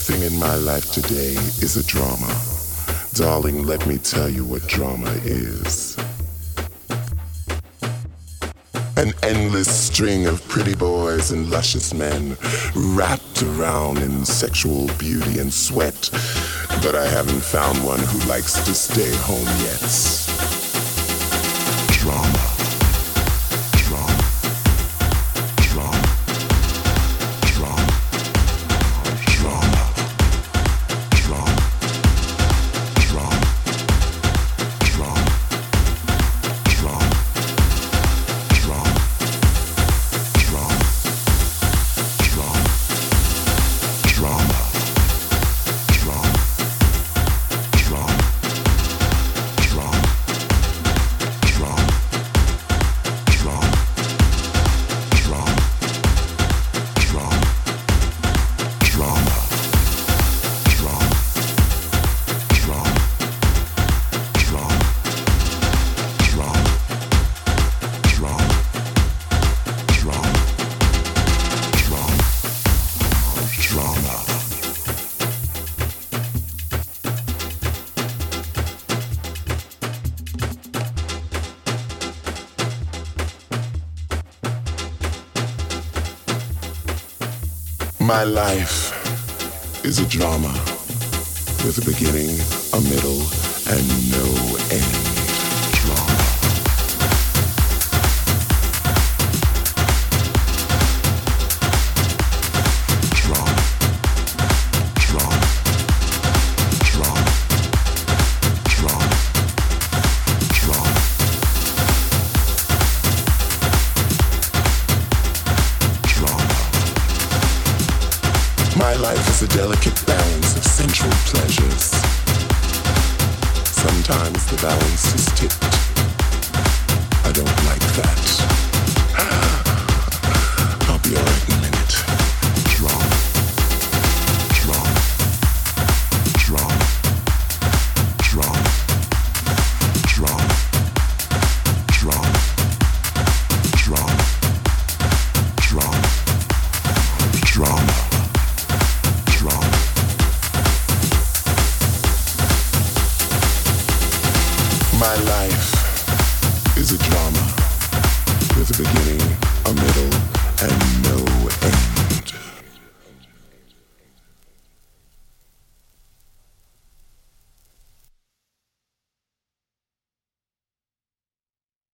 Everything in my life today is a drama. Darling, let me tell you what drama is. An endless string of pretty boys and luscious men wrapped around in sexual beauty and sweat. But I haven't found one who likes to stay home yet. Drama. My life is a drama with a beginning, a middle, and no end. A delicate balance of sensual pleasures. Sometimes the balance is tipped. I don't like that. I'll be alright My life is a drama with a beginning, a middle, and no